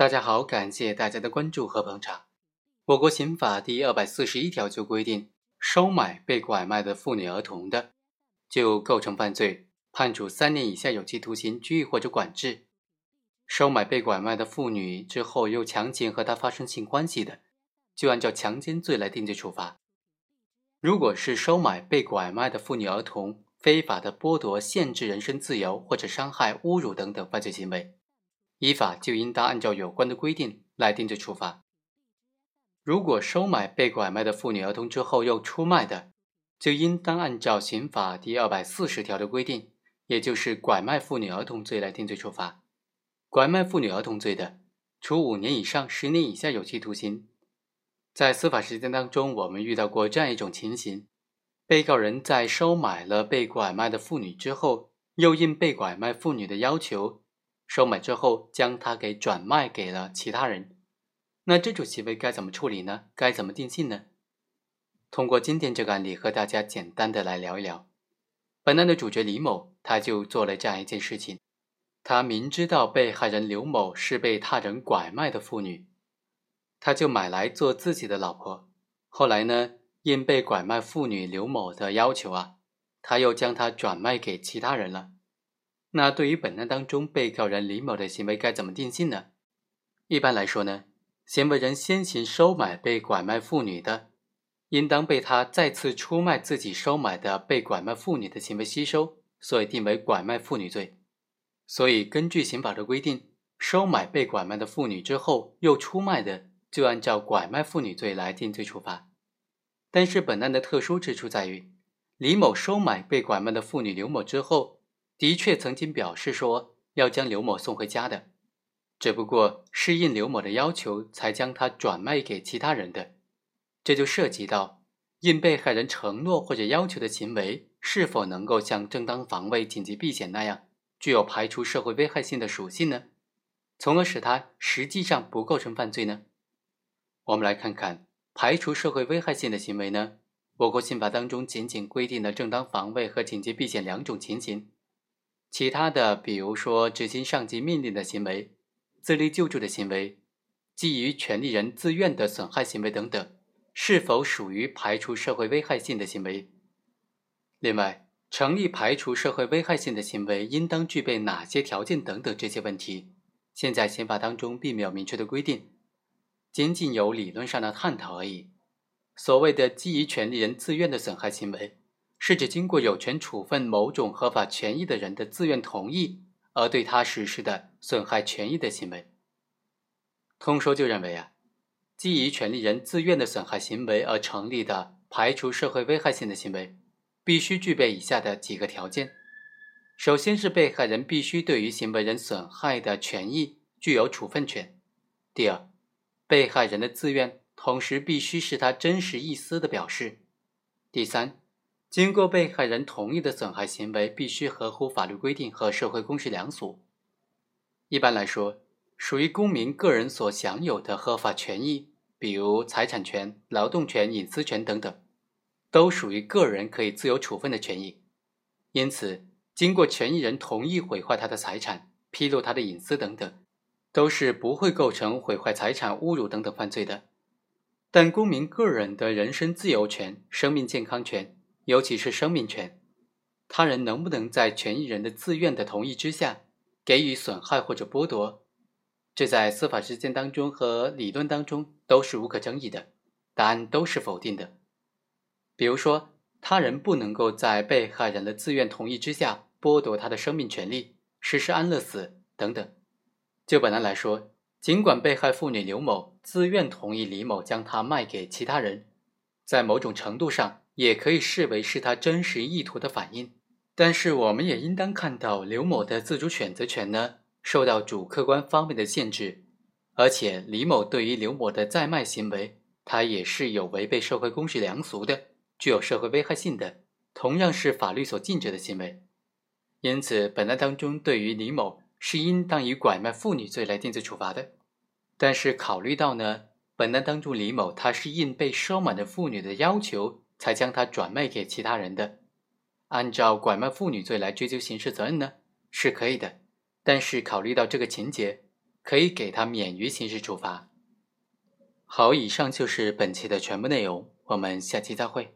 大家好，感谢大家的关注和捧场。我国刑法第二百四十一条就规定，收买被拐卖的妇女儿童的，就构成犯罪，判处三年以下有期徒刑、拘役或者管制。收买被拐卖的妇女之后又强行和她发生性关系的，就按照强奸罪来定罪处罚。如果是收买被拐卖的妇女儿童，非法的剥夺、限制人身自由或者伤害、侮辱等等犯罪行为。依法就应当按照有关的规定来定罪处罚。如果收买被拐卖的妇女儿童之后又出卖的，就应当按照刑法第二百四十条的规定，也就是拐卖妇女儿童罪来定罪处罚。拐卖妇女儿童罪的，处五年以上十年以下有期徒刑。在司法实践当中，我们遇到过这样一种情形：被告人在收买了被拐卖的妇女之后，又应被拐卖妇女的要求。收买之后，将它给转卖给了其他人，那这种行为该怎么处理呢？该怎么定性呢？通过今天这个案例，和大家简单的来聊一聊。本案的主角李某，他就做了这样一件事情：他明知道被害人刘某是被他人拐卖的妇女，他就买来做自己的老婆。后来呢，因被拐卖妇女刘某的要求啊，他又将她转卖给其他人了。那对于本案当中被告人李某的行为该怎么定性呢？一般来说呢，行为人先行收买被拐卖妇女的，应当被他再次出卖自己收买的被拐卖妇女的行为吸收，所以定为拐卖妇女罪。所以根据刑法的规定，收买被拐卖的妇女之后又出卖的，就按照拐卖妇女罪来定罪处罚。但是本案的特殊之处在于，李某收买被拐卖的妇女刘某之后。的确曾经表示说要将刘某送回家的，只不过是应刘某的要求才将他转卖给其他人的，这就涉及到应被害人承诺或者要求的行为是否能够像正当防卫、紧急避险那样具有排除社会危害性的属性呢？从而使他实际上不构成犯罪呢？我们来看看排除社会危害性的行为呢？我国刑法当中仅仅规定了正当防卫和紧急避险两种情形。其他的，比如说执行上级命令的行为、自力救助的行为、基于权利人自愿的损害行为等等，是否属于排除社会危害性的行为？另外，成立排除社会危害性的行为，应当具备哪些条件等等这些问题，现在刑法当中并没有明确的规定，仅仅有理论上的探讨而已。所谓的基于权利人自愿的损害行为。是指经过有权处分某种合法权益的人的自愿同意而对他实施的损害权益的行为。通说就认为啊，基于权利人自愿的损害行为而成立的排除社会危害性的行为，必须具备以下的几个条件：首先是被害人必须对于行为人损害的权益具有处分权；第二，被害人的自愿同时必须是他真实意思的表示；第三。经过被害人同意的损害行为必须合乎法律规定和社会公序良俗。一般来说，属于公民个人所享有的合法权益，比如财产权、劳动权、隐私权等等，都属于个人可以自由处分的权益。因此，经过权益人同意毁坏他的财产、披露他的隐私等等，都是不会构成毁坏财产、侮辱等等犯罪的。但公民个人的人身自由权、生命健康权。尤其是生命权，他人能不能在权益人的自愿的同意之下给予损害或者剥夺，这在司法实践当中和理论当中都是无可争议的，答案都是否定的。比如说，他人不能够在被害人的自愿同意之下剥夺他的生命权利，实施安乐死等等。就本案来说，尽管被害妇女刘某自愿同意李某将她卖给其他人，在某种程度上。也可以视为是他真实意图的反应，但是我们也应当看到刘某的自主选择权呢受到主客观方面的限制，而且李某对于刘某的在卖行为，他也是有违背社会公序良俗的，具有社会危害性的，同样是法律所禁止的行为。因此，本案当中对于李某是应当以拐卖妇女罪来定罪处罚的。但是考虑到呢，本案当中李某他是应被收买的妇女的要求。才将他转卖给其他人的，按照拐卖妇女罪来追究刑事责任呢，是可以的。但是考虑到这个情节，可以给他免于刑事处罚。好，以上就是本期的全部内容，我们下期再会。